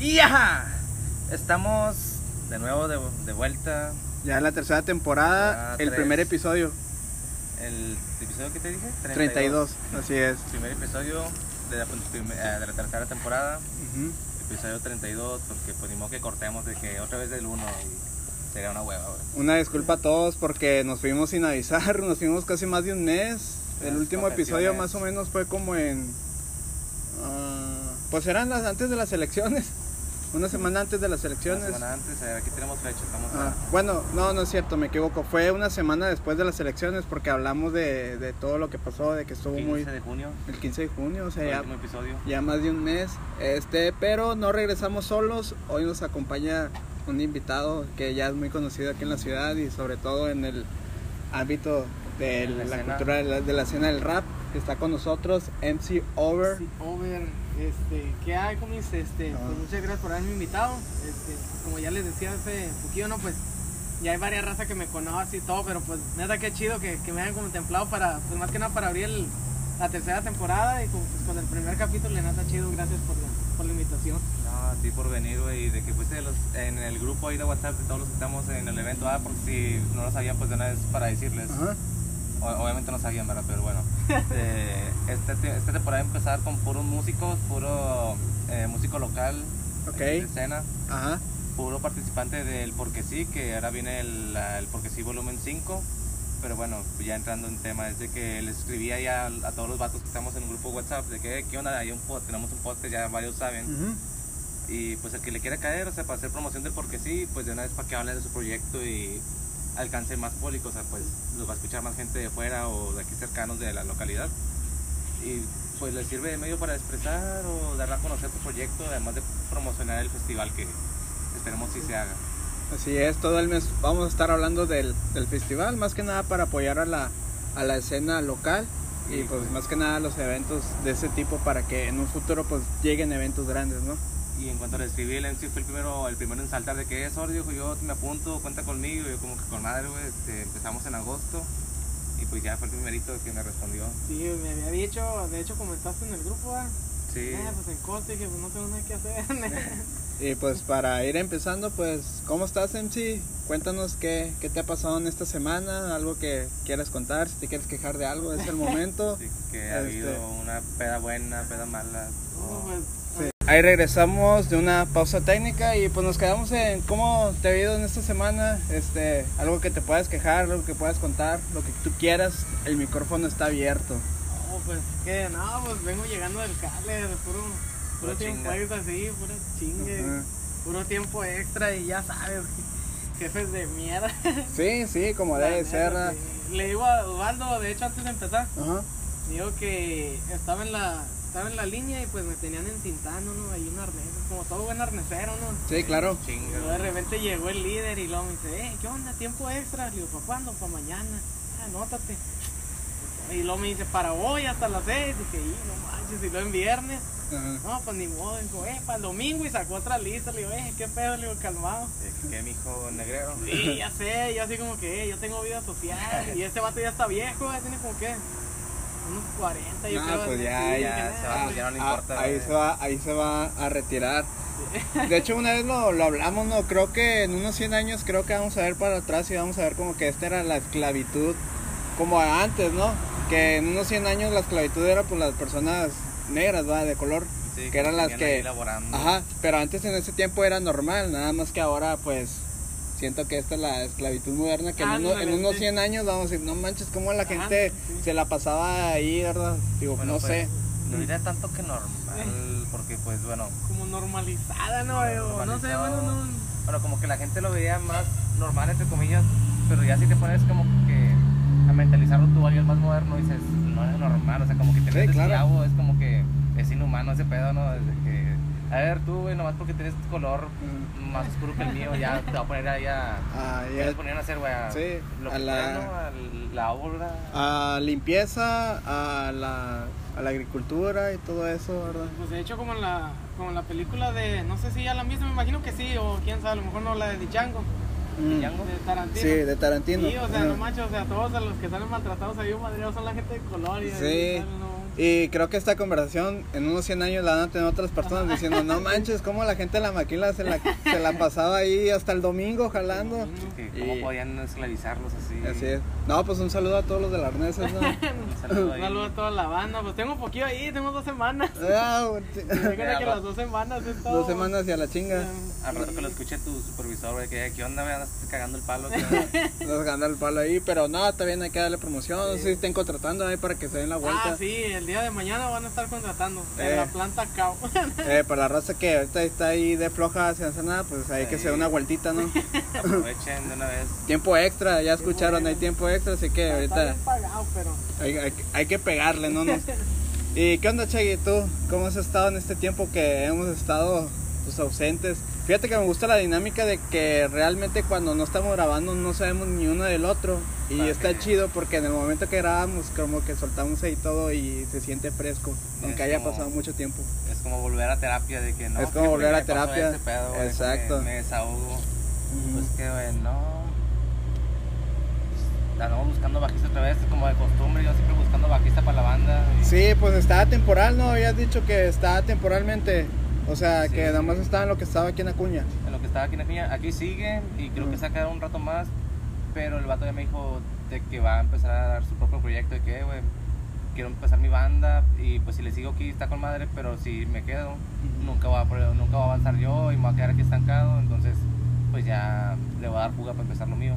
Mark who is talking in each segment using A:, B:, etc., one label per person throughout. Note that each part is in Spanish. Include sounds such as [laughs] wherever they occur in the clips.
A: Y ajá, estamos de nuevo de, de vuelta.
B: Ya en la tercera temporada, el
A: tres.
B: primer episodio,
A: El episodio que te dije?
B: 32, así es.
A: Primer episodio de la, eh, de la tercera temporada.
B: Ujú.
A: Episodio 32, porque pues ni modo que cortemos de que otra vez del 1 y sería una hueva, güey.
B: Una disculpa a todos porque nos fuimos sin avisar, [laughs] nos fuimos casi más de un mes. El último episodio más o menos fue como en... ah, pues eran las antes de las elecciones, una semana antes de las
A: Una
B: elecciones.
A: semana antes, eh, aquí tenemos fecha, estamos
B: Ah,
A: a...
B: bueno, no, no es cierto, me equivoco. Fue una semana después de las elecciones porque hablamos de, de todo lo que pasó, de que estuvo
A: 15
B: muy...
A: de junio,
B: El 15 de junio, o sea,
A: el
B: ya,
A: episodio.
B: ya más de un mes. Este, pero no regresamos solos. Hoy nos acompaña un invitado que ya es muy conocido aquí en la ciudad y sobre todo en el ámbito de
A: la
B: cultura de la, de la escena del rap. Que está con nosotros, MC Over.
C: Sí, Over, este, ¿qué hay, comis? Este,
B: Ah.
C: pues muchas gracias por haberme invitado. Este, como ya les decía hace poquillo, ¿no? Pues ya hay varias razas que me conocen y todo, pero pues neta qué chido que, que me hayan contemplado para, pues más que nada para abrir el- la tercera temporada y con, pues, con el primer capítulo, neta chido, gracias por la, por la invitación.
A: No, a ti por venir, güey, y de que fuiste de los, en el grupo ahí de WhatsApp de todos los que estamos en el evento, ah, porque si no lo sabían, pues de una vez para decirles.
B: Ajá.
A: Obviamente no sabían, ¿verdad? Pero bueno, [laughs] eh, esta, te- esta temporada a empezar con puros músicos, puro eh, músico local,
B: Ok.
A: de escena,
B: Ajá.
A: puro participante del Porque Sí, que ahora viene el, el Porque Sí volumen 5. Pero bueno, ya entrando en tema, es de que les escribía ya a, a todos los vatos que estamos en un grupo WhatsApp, de que, "Eh, ¿qué onda? Hay un tenemos un podcast, ya varios saben.
B: Ujú.
A: Y pues el que le quiera caer, o sea, para hacer promoción del porque sí, pues de una vez para que hable de su proyecto y alcance más público, o sea, pues los va a escuchar más gente de fuera o de aquí cercanos de la localidad. Y pues les sirve de medio para expresar o dar a conocer tu proyecto, además de promocionar el festival que esperemos si se haga.
B: Así es, todo el mes vamos a estar hablando del, del festival, más que nada para apoyar a la, a la escena local y
A: Sí,
B: pues
A: pues.
B: más que nada los eventos de ese tipo para que en un futuro pues lleguen eventos grandes, ¿no?
A: Y en cuanto escribí, el MC fue el primero, el primero en saltar de que es sorry, dijo yo me apunto, cuenta conmigo, y yo como que con madre, güey, este, empezamos en agosto y pues ya fue el primerito que me respondió.
C: Sí, me había dicho, de hecho comentaste en el grupo, ¿ah?
A: Sí.
C: Eh, pues en corte, dije, pues no tengo nada que hacer. [laughs]
B: Y pues para ir empezando, pues, ¿cómo estás MC? Cuéntanos qué, qué te ha pasado en esta semana, algo que quieras contar, si te quieres quejar de algo, es el momento. [laughs]
A: Sí, que ha
B: Este.
A: habido una peda buena, peda mala.
C: No, pues,
B: Sí. Ahí regresamos de una pausa técnica y pues nos quedamos en cómo te ha ido en esta semana, este, algo que te puedas quejar, algo que puedas contar, lo que tú quieras, el micrófono está abierto.
C: No, pues que no, pues vengo llegando del cale, puro, tiempo extra, así, puro chingue, puro tiempo extra y ya sabes, [laughs] jefes de mierda. [laughs]
B: Sí, sí, como debe ser.
C: sí. Le digo a Osvaldo, de hecho antes de empezar, digo que estaba en la estaba en la línea y pues me tenían encintando, ¿no? Ahí un arnés, como todo buen arnesero, ¿no?
B: Sí, claro.
C: De repente llegó el líder y luego me dice, eh, ¿qué onda? ¿Tiempo extra? Le digo, ¿para cuándo? Para mañana. Ah, anótate. Y luego me dice, para hoy hasta las seis. Dije, y no manches, y luego en viernes.
B: Ajá.
C: No, pues ni modo. Dijo, eh, para el domingo y sacó otra lista. Le digo, eh, ¿qué pedo? Le digo, calmado.
A: ¿Qué, mijo negrero?
C: Sí, ya sé, yo así como que, eh, yo tengo vida social. Y este vato ya está viejo, ya tiene como que unos 40, yo
B: No,
C: creo.
B: pues ya,
C: sí,
A: ya, se va,
C: pues,
A: ya no le
B: Ah,
A: importa,
B: ahí se va, ahí se va a retirar. De [laughs] hecho, una vez lo, lo hablamos, no, creo que en unos 100 años creo que vamos a ver para atrás y vamos a ver como que esta era la esclavitud como antes, ¿no? Que en unos 100 años la esclavitud era por las personas negras, ¿va? De color.
A: Sí,
B: que eran las que-. Ajá, pero antes en ese tiempo era normal, nada más que ahora pues siento que esta es la esclavitud moderna, que en, uno- en unos
C: sí.
B: 100 años vamos a decir, no manches, cómo la
C: Ajá,
B: gente
C: sí.
B: se la pasaba ahí, ¿verdad? Digo,
A: Bueno,
B: no
A: pues,
B: sé.
A: No diría tanto que normal, porque pues bueno,
C: Como normalizada, ¿no? No sé, bueno, no.
A: bueno, como que la gente lo veía más normal, entre comillas, pero ya si te pones como que a mentalizarlo tú, alguien más moderno, dices, no es normal, o sea, como que te
B: Sí, claro.
A: esclavo, es como que es inhumano ese pedo, ¿no? Desde que, a ver, tú, güey, nomás porque tienes color
B: Mm.
A: más oscuro que el mío, ya te va a poner ahí a...
B: Ah,
A: ¿Qué
B: ya-
A: ponían a hacer, güey? A-
B: Sí,
A: lo
B: a
A: que
B: la-
A: ¿no? A la obra.
B: a limpieza, a la, a la agricultura y todo eso, ¿verdad?
C: Pues de hecho como en la como en la película de no sé si ya la misma, me imagino que sí o quién sabe, a lo mejor no la de Django,
B: Mm.
A: Django.
C: de Tarantino.
B: Sí, de Tarantino.
C: Sí, o sea,
B: Ajá.
C: no manches, o sea, todos a los que salen maltratados ahí un madreado son la gente de color y
B: Sí.
C: no.
B: Y creo que esta conversación en unos 100 años la van a tener otras personas diciendo, no manches, cómo la gente de la maquila se la, se la pasaba ahí hasta el domingo jalando.
A: ¿Cómo
B: Y-
A: podían esclavizarlos así?
B: Así es. No, pues un saludo a todos los de las arneses, ¿no? [laughs]
A: Un saludo
C: a toda la banda. Pues tengo un poquillo ahí, tengo dos semanas. [laughs]
B: Ah, [laughs]
C: que las dos semanas es todo.
B: Dos semanas y a la chinga.
A: Al rato que lo escuche tu supervisor, güey, que ¿qué onda, güey? Andas cagando el palo. ¿qué
B: Nos gana el palo ahí, pero no, también hay que darle promoción. No sé si estén contratando ahí para que se den la vuelta.
C: Ah, sí, el día de mañana van a estar contratando
B: Eh.
C: en la planta CAO. [laughs]
B: Eh, para la raza que ahorita está ahí de floja sin hacer nada, pues hay que se una vueltita, ¿no? [laughs]
A: Aprovechen de una vez.
B: tiempo extra, ya escucharon, hay tiempo extra, así que
C: Está
B: ahorita
C: bien pagado, pero.
B: hay, hay- hay que pegarle, ¿no? Nos- [laughs] ¿Y qué onda, Chagui? ¿Tú cómo has estado en este tiempo que hemos estado pues, ausentes? Fíjate que me gusta la dinámica de que realmente cuando no estamos grabando no sabemos ni uno del otro. Y está chido porque en el momento que grabamos como que soltamos ahí todo y se siente fresco, aunque haya
A: como-
B: pasado mucho tiempo.
A: Es como volver a terapia de que no.
B: Es como volver a terapia.
A: este pedo, güey,
B: Exacto.
A: Me, me desahogo. Pues que, güey, no. Andamos buscando bajista otra vez, como de costumbre. Yo siempre buscando bajista para la banda. y-
B: Sí, pues estaba temporal, ¿no? Habías dicho que estaba temporalmente. O sea,
A: Sí.
B: que nada más estaba en lo que estaba aquí en Acuña.
A: En lo que estaba aquí en Acuña, aquí sigue y creo que se va a quedar un rato más. Pero el vato ya me dijo de que va a empezar a dar su propio proyecto. De que, güey, quiero empezar mi banda. Y pues si le sigo aquí está con madre. Pero si me quedo, nunca va, a, nunca va a avanzar yo y me voy a quedar aquí estancado. Entonces, pues ya le voy a dar fuga para empezar lo mío.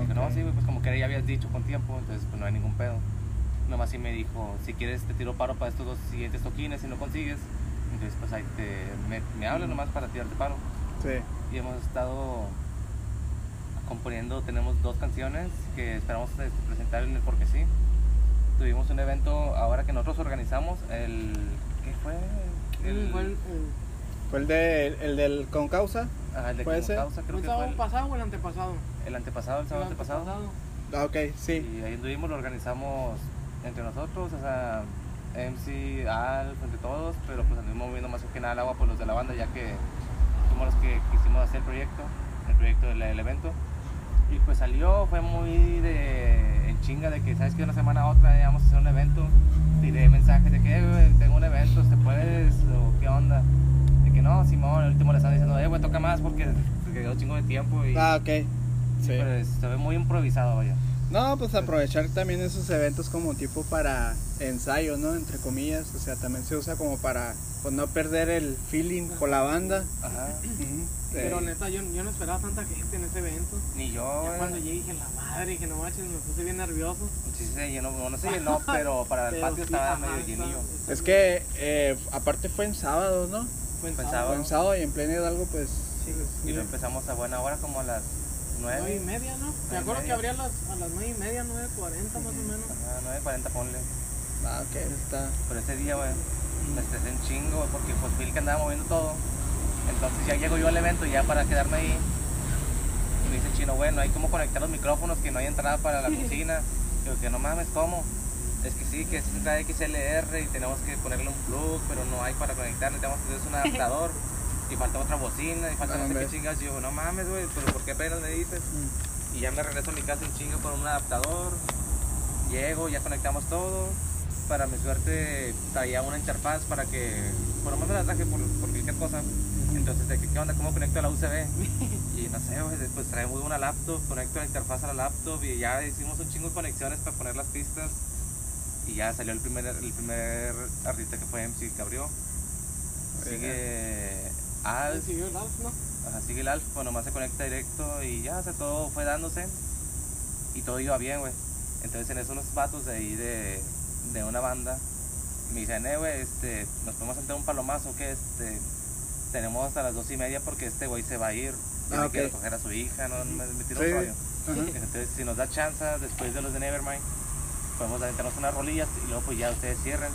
A: Dije,
B: Ok.
A: no, sí, güey, pues como que ya habías dicho con tiempo. Entonces, pues no hay ningún pedo. Nomás sí me dijo, si quieres te tiro paro para estos dos siguientes toquines. Si no consigues, entonces pues ahí te, me, me hablas nomás para tirarte paro
B: Sí.
A: y hemos estado componiendo, tenemos dos canciones que esperamos este, presentar en el Porque Sí. Tuvimos un evento ahora que nosotros organizamos, el... ¿qué fue? El,
C: Fue el, el-
B: ¿Fue el, de, el del con causa?
A: ah, el de
B: ¿puede
A: Como
B: ser?
A: Causa,
C: ¿Fue
A: creo
C: el
A: que fue
C: sábado
A: el,
C: pasado o el antepasado?
A: el antepasado, el sábado
C: El
A: antepasado.
B: Ah, ok, sí.
A: Y ahí anduvimos, lo organizamos entre nosotros, o sea, MC, Alf, entre todos, pero pues anduvimos moviendo más que nada el agua por los de la banda, ya que fuimos los que quisimos hacer el proyecto, el proyecto del, del evento. Y pues salió, fue muy de en chinga de que, ¿sabes que Una semana a otra ya vamos a hacer un evento. Tiré mensajes de que, "Eh, tengo un evento, ¿te puedes? ¿O qué onda? De que no, Simón, el último le están diciendo, eh, güey, toca más porque quedó chingo de tiempo y
B: Ah, ok. Sí.
A: pues, se ve muy improvisado, vaya.
B: No, pues aprovechar también esos eventos como tipo para ensayo, ¿no? Entre comillas. O sea, también se usa como para pues, no perder el feeling con la banda.
A: Ajá.
C: Pero neta, yo, yo no esperaba tanta gente en ese evento.
A: Ni yo,
C: Ya cuando llegué dije, la madre, dije, no manches, me puse bien nervioso.
A: Sí se llenó, no, no se llenó, [laughs] pero para el
C: Pero
A: patio
C: sí,
A: estaba
C: ajá,
A: medio llenillo.
B: es que eh, aparte fue en sábado, ¿no?
C: Fue en
A: Fue en
C: sábado.
B: Fue en sábado y en pleno Hidalgo, pues.
C: Sí,
A: Y lo empezamos a buena hora, como a las
C: Nueve y
A: 9.
C: media, ¿no? Me acuerdo que abría a las, a las nueve y media, nueve cuarenta más o menos.
A: Ajá, 9.40 ponle.
B: Ah, ok, está.
A: Pero ese día, güey, me estresé un chingo, güey, porque pues fui el que andaba moviendo todo. Entonces ya llego yo al evento ya para quedarme ahí. Y me dice chino, bueno, hay como conectar los micrófonos, que no hay entrada para la [laughs] cocina. Digo que no mames, ¿cómo? Es que sí, que es entrada XLR y tenemos que ponerle un plug, pero no hay para conectar, necesitamos entonces un adaptador. [laughs] Y falta otra bocina, y falta
B: Ah,
A: no sé qué chingas. Y yo, no mames, güey, pero ¿por qué apenas me dices?
B: Mm.
A: Y ya me regreso a mi casa en chingo con un adaptador. Llego, ya conectamos todo. Para mi suerte traía una interfaz para que, por lo menos me la traje por, por cualquier cosa. Entonces, de que, ¿qué onda? ¿Cómo conecto a la USB? [laughs] Y no sé, pues trae muy una laptop, conecto la interfaz a la laptop y ya hicimos un chingo de conexiones para poner las pistas. Y ya salió el primer, el primer artista que fue MC que abrió. Sigue Al,
C: Siguió el Alf, ¿no?
A: Ajá, sigue el Alf, pues nomás se conecta directo y ya, o sea, todo fue dándose y todo iba bien, güey. Entonces en eso unos vatos de ahí de, de una banda me dicen, eh, güey, este, nos podemos sentar un palomazo que este, tenemos hasta las dos y media porque este güey se va a ir. Tiene
B: Ah,
A: que recoger a su hija, no me, me tiró
B: Sí.
A: un rollo. Entonces si nos da chance después de los de Nevermind, podemos aventarnos unas rolillas y luego pues ya ustedes cierren.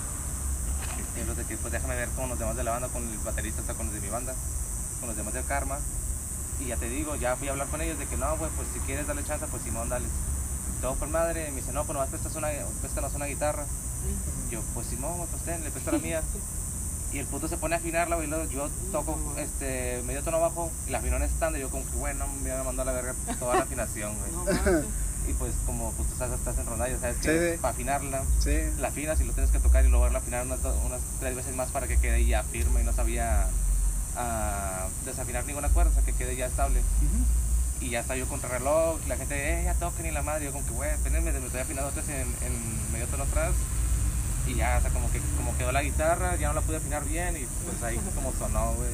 A: De que pues déjame ver con los demás de la banda, con el baterista, hasta con los de mi banda, con los demás de Karma. Y ya te digo, ya fui a hablar con ellos de que no, güey, pues si quieres darle chance, pues Simón, dale. Todo por madre, me dice, no, pues nomás prestas una, préstanos una guitarra. Yo, pues Simón, pues ten, le presto la [laughs] mía. Y el puto se pone a afinarla, güey, y luego yo toco este medio tono bajo y la afinó en estándar. Y yo como que, bueno, me mandó a la verga toda la afinación, güey. Y pues como pues, tú sabes, estás en rondalla, sabes
B: Sí,
A: que
B: sí.
A: para afinarla,
B: Sí.
A: la afinas y lo tienes que tocar y luego volverla a afinar unas, unas tres veces más para que quede ya firme y no sabía ah, desafinar ninguna cuerda, o sea, que quede ya estable. Y ya está yo contra reloj, la gente, eh, ya toquen y la madre, yo como que, güey, me estoy afinando tres en, en medio tono atrás. Y ya, o sea, como que como quedó la guitarra, ya no la pude afinar bien y pues ahí como sonó, güey.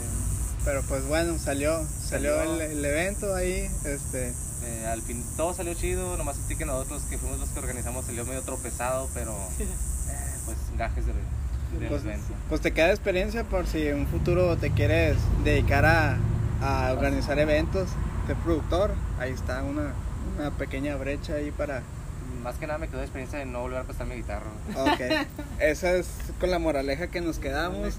B: Pero pues bueno, salió, salió,
A: Salió.
B: el, el evento ahí, este,
A: Eh, al fin todo salió chido, nomás sentí que nosotros que fuimos los que organizamos salió medio tropezado, pero [laughs] eh, pues gajes del, del
B: pues,
A: evento.
B: pues te queda experiencia por si en un futuro te quieres dedicar a, a organizar eventos, ser productor, ahí está una, una pequeña brecha ahí para...
A: Más que nada me quedó experiencia de no volver a prestar mi guitarra.
B: Ok, [laughs] esa es con la moraleja que nos quedamos.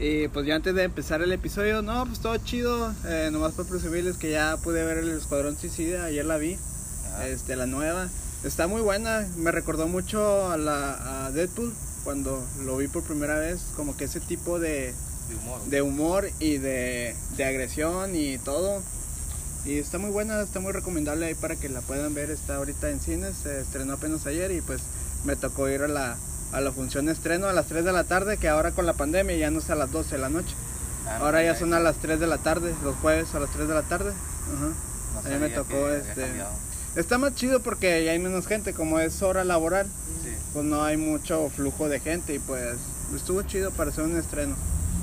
B: Y pues ya antes de empezar el episodio, no, pues todo chido. Eh, nomás para presumirles que ya pude ver el Escuadrón Suicida, ayer la vi,
A: Ajá.
B: este, la nueva. Está muy buena, me recordó mucho a, la, a Deadpool cuando lo vi por primera vez, como que ese tipo de,
A: de humor.
B: de humor y de, de agresión y todo. Y está muy buena, está muy recomendable ahí para que la puedan ver. Está ahorita en cines, se estrenó apenas ayer y pues me tocó ir a la, a la función de estreno a las 3 de la tarde, que ahora con la pandemia ya no es a las 12 de la noche.
A: Ah, no
B: ahora ya son
A: eso.
B: a las 3 de la tarde, los jueves a las 3 de la tarde.
A: No
B: a mí me tocó, este. Está más chido porque ya hay menos gente, como es hora laboral,
A: Sí.
B: pues no hay mucho flujo de gente y pues estuvo chido para hacer un estreno,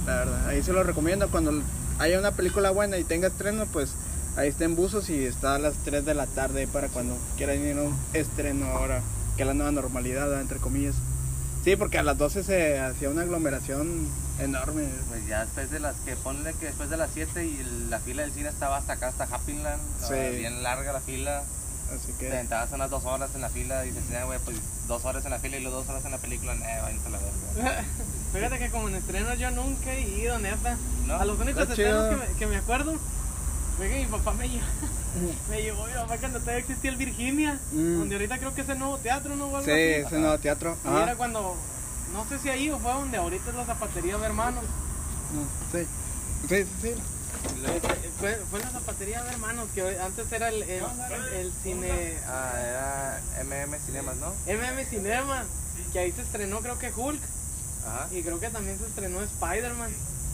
B: la verdad. Ahí se lo recomiendo cuando haya una película buena y tenga estreno, pues ahí está en Buzos y está a las 3 de la tarde para cuando quieran ir a un estreno ahora, que es la nueva normalidad, entre comillas. Sí, porque a las 12 se hacía una aglomeración enorme.
A: Pues ya después de las que ponle que después de las 7 y la fila del cine estaba hasta acá, hasta Happyland,
B: Sí.
A: bien larga la fila.
B: Así
A: Te
B: que...
A: sentabas unas dos horas en la fila y dices, eh, güey, pues dos horas en la fila y luego dos horas en la película, eh, váyanse a la verga. [laughs]
C: Fíjate que como en estrenos yo nunca he ido, neta.
A: ¿No?
C: A los únicos estrenos que me, que me acuerdo que mi papá me llevó, [laughs] me llevó mi papá cuando todavía existía el Virginia,
B: Mm.
C: donde ahorita creo que es el nuevo teatro, ¿no?
B: Sí,
C: así.
B: ese nuevo teatro.
C: Y
B: Ajá.
C: era cuando, no sé si ahí o fue donde ahorita es la zapatería de hermanos.
B: Sí, sí, sí. sí.
C: Este, fue, fue la zapatería de hermanos, que antes era el, el, el cine
A: Ah, era MM Cinemas, ¿no?
C: MM Cinema, que ahí se estrenó creo que Hulk,
A: Ajá.
C: y creo que también se estrenó Spider-Man,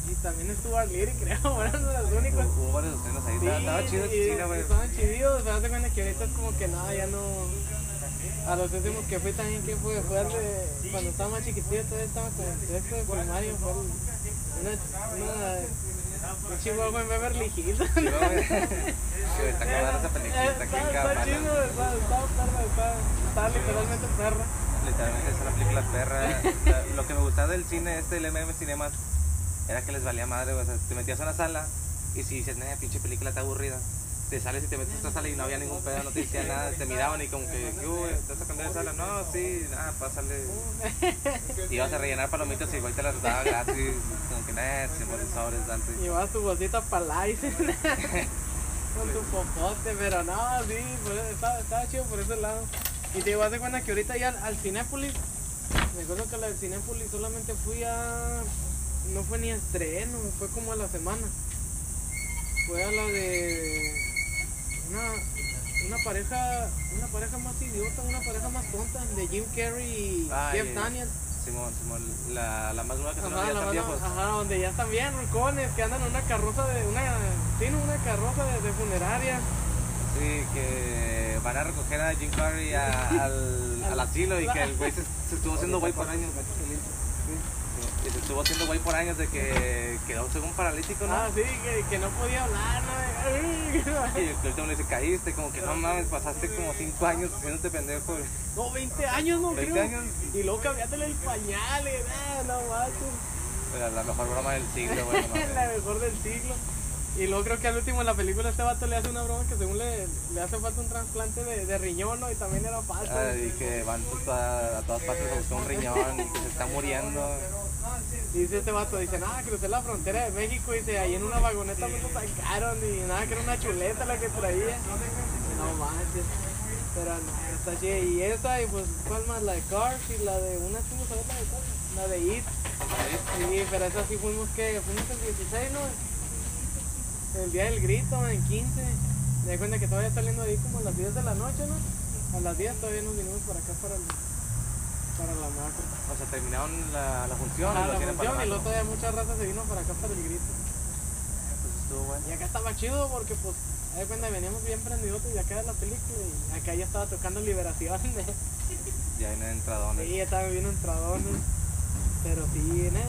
C: y también estuvo Arlier, [laughs] creo, fueron los únicos.
A: Hubo, ahí.
C: Sí,
A: estaba, chido
C: y-
A: cine, güey.
C: Estaban chidos, pero hace cuenta que ahorita es como que nada, ya no. A los últimos que fui también, que fue? Fue de. Cuando estaba más chiquitito, todavía estaba como en sexto de primario. Fue el- una. una un chihuahua en Beverly Hills. [laughs]
A: Sí, güey. Que está acabando esa película, está aquí en
C: Está, está
A: cámara.
C: chido, está, está perra, está, literalmente perra.
A: Literalmente es una película perra. [laughs] Lo que me gustaba del cine este, del MM Cinemas, era que les valía madre. O sea, te metías a una sala y si dices, nah, pinche película está aburrida. Te sales y te metes a otra sala y no había ningún pedo, no te decían nada, te miraban y como que. ¿Te vas a cambiar de sala? No, sí, nada, pásale. Y ibas a rellenar palomitas y igual te las daba gratis, como que nada, se mueren sobres, dante.
C: Llevabas tu bolsita para [laughs] con tu popote, pero no, sí, por eso estaba, estaba chido por ese lado. Y te haz de cuenta que ahorita ya al, al Cinépolis, me acuerdo que a la del Cinépolis solamente fui a. No fue ni estreno, fue como a la semana. Fue a la de. Una, una pareja una pareja más idiota, una pareja más tonta, de Jim Carrey y
A: Ay,
C: Jeff Daniels.
A: Simón, Simón, la, la más nueva que son
C: Ajá, la ajá, donde ya están bien rincones, que andan en una carroza de una, tiene una carroza de, de funeraria.
A: Sí, que van a recoger a Jim Carrey a- al, [laughs] al asilo y que el güey se, se estuvo haciendo güey por años. Y se estuvo haciendo güey por años de que quedó según paralítico, ¿no?
C: Ah, sí, que, que no podía hablar, ¿no? [laughs]
A: Y el último le dice, caíste, como que no mames, pasaste como 5 años haciéndote pendejo. [laughs]
C: No, 20 años, no
A: 20
C: creo.
A: años.
C: Y luego cambiándole el pañal, eh, ah, no.
A: Era la mejor broma del siglo, güey. no mames. [laughs]
C: la mejor del siglo. Y luego creo que al último en la película este vato le hace una broma que según le, le hace falta un trasplante de, de riñón, ¿no? Y también era falso.
A: Ah, y que van pues, a, a todas partes a buscar un riñón y que se está muriendo.
C: Y dice este vato, dice, nada, crucé la frontera de México y dice, ahí en una vagoneta me lo sacaron y nada, que era una chuleta la que traía. No manches. Pero no, está chida. Y esa, y pues, ¿cuál más? La de Cars y la de, una fuimos a ver la de Cars, la de It. Sí, pero esa sí fuimos que, fuimos el 16, ¿no? El día del grito, en 15. Me di cuenta que todavía saliendo ahí como a las 10 de la noche, ¿no? A las 10 todavía nos vinimos para acá para, el, para la macro.
A: O sea, terminaron la, la función
C: Ah,
A: y lo
C: la
A: tienen para
C: función y luego todavía mucha raza se vino para acá para el grito.
A: Pues estuvo bueno.
C: Y acá estaba chido porque pues, ahí cuando veníamos bien prendidos y acá de la película y acá ya estaba tocando Liberación.
A: Ya hay una entradona.
C: sí, estaba bien entradones. Pero sí, nada,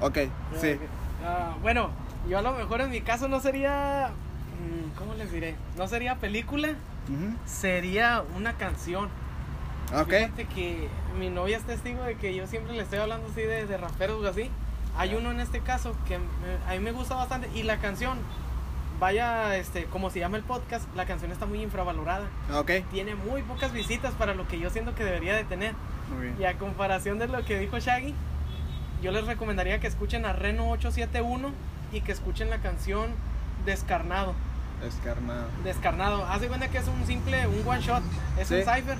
B: Ok, sí.
C: Ah, bueno, yo a lo mejor en mi caso no sería. mm, ¿Cómo les diré? No sería película, sería una canción.
B: Ok.
C: Fíjate que mi novia es testigo de que yo siempre le estoy hablando así de, de raperos o así. Hay uno en este caso que me- a mí me gusta bastante y la canción, vaya, este, como se llama el podcast, la canción está muy infravalorada.
B: Ok.
C: Tiene muy pocas visitas para lo que yo siento que debería de tener.
B: Muy bien.
C: Y a comparación de lo que dijo Shaggy, yo les recomendaría que escuchen a Reno 871 y que escuchen la canción Descarnado.
B: Descarnado.
C: Descarnado. Haz de cuenta que es un simple, un one shot, es un cipher.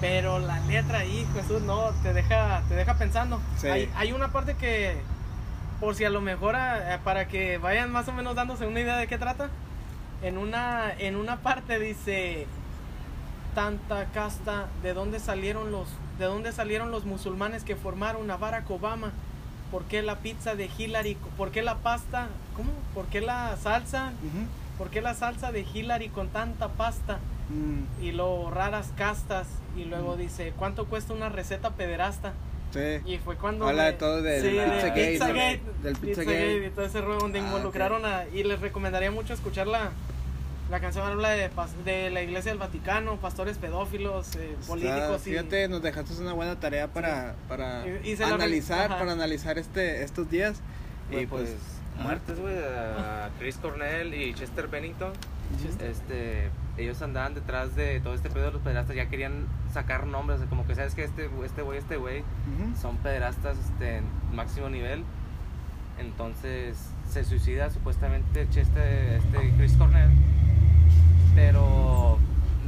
C: Pero la letra ahí, Jesús, no, te deja, te deja pensando.
B: Sí.
C: Hay, hay una parte que, por si a lo mejor, para que vayan más o menos dándose una idea de qué trata, en una, en una parte dice, tanta casta, ¿de dónde salieron los, de dónde salieron los musulmanes que formaron a Barack Obama? ¿Por qué la pizza de Hillary? ¿Por qué la pasta? ¿Cómo? ¿Por qué la salsa? ¿Por qué la salsa de Hillary con tanta pasta?
B: Mm,
C: y luego raras castas y luego
B: Mm.
C: dice cuánto cuesta una receta pederasta
B: Sí.
C: y fue cuando
B: Habla de todo del
C: sí, de
B: Pizzagate,
C: Pizzagate,
B: ¿no? Del Pizzagate.
C: y todo ese donde
B: Ah,
C: involucraron a y les recomendaría mucho escuchar la la canción habla de, de la iglesia del Vaticano, pastores pedófilos, eh,
B: Está-
C: políticos y
B: fíjate, nos dejaste una buena tarea para, para
C: Y- y la
B: analizar,
C: ajá.
B: para analizar este estos días. Y
A: pues,
B: pues, ajá.
A: muertes, güey, a Chris Cornell y Chester Bennington. Este, ellos andaban detrás de todo este pedo de los pederastas, ya querían sacar nombres, como que sabes que este este güey, este güey,
B: Ujú.
A: son pederastas este, en máximo nivel. Entonces se suicida supuestamente Chester, este Chris Cornell, pero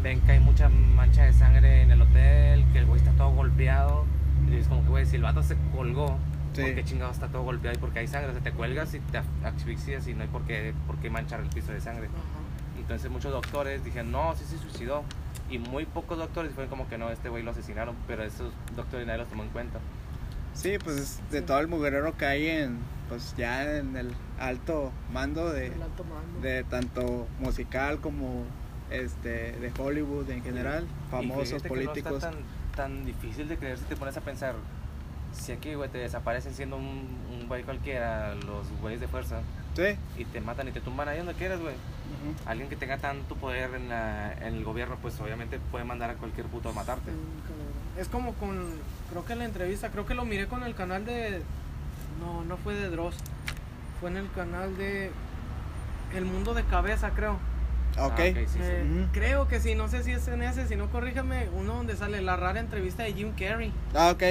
A: ven que hay mucha mancha de sangre en el hotel, que el güey está todo golpeado. Y es como que, güey, si el vato se colgó,
B: Sí.
A: ¿por qué chingado está todo golpeado y porque hay sangre? O sea, te cuelgas y te asfixias y no hay por qué, por qué manchar el piso de sangre.
C: Ajá.
A: Entonces muchos doctores dijeron, no, sí se suicidó. Y muy pocos doctores fueron como que no, este güey lo asesinaron, pero esos doctores nadie los tomó en cuenta.
B: Sí, pues es de todo el mugrero que hay en, pues ya en el alto mando de,
C: El alto mando.
B: de tanto musical como este de Hollywood en general,
A: Y
B: famosos
A: fíjate que
B: políticos.
A: No está tan, tan difícil de creer si te pones a pensar. Si aquí, güey, te desaparecen siendo un, un güey cualquiera, los güeyes de fuerza,
B: Sí.
A: y te matan y te tumban ahí donde quieras, güey. Alguien que tenga tanto poder en, la, en el gobierno, pues obviamente puede mandar a cualquier puto a matarte.
C: Es como con, creo que la entrevista, creo que lo miré con el canal de, no, no fue de Dross, fue en el canal de El Mundo de Cabeza, creo.
B: Ok.
A: Ah, ok, sí, sí.
C: Eh. Creo que sí, no sé si es en ese, si no corrígeme, uno donde sale la rara entrevista de Jim Carrey
B: Ah, ok.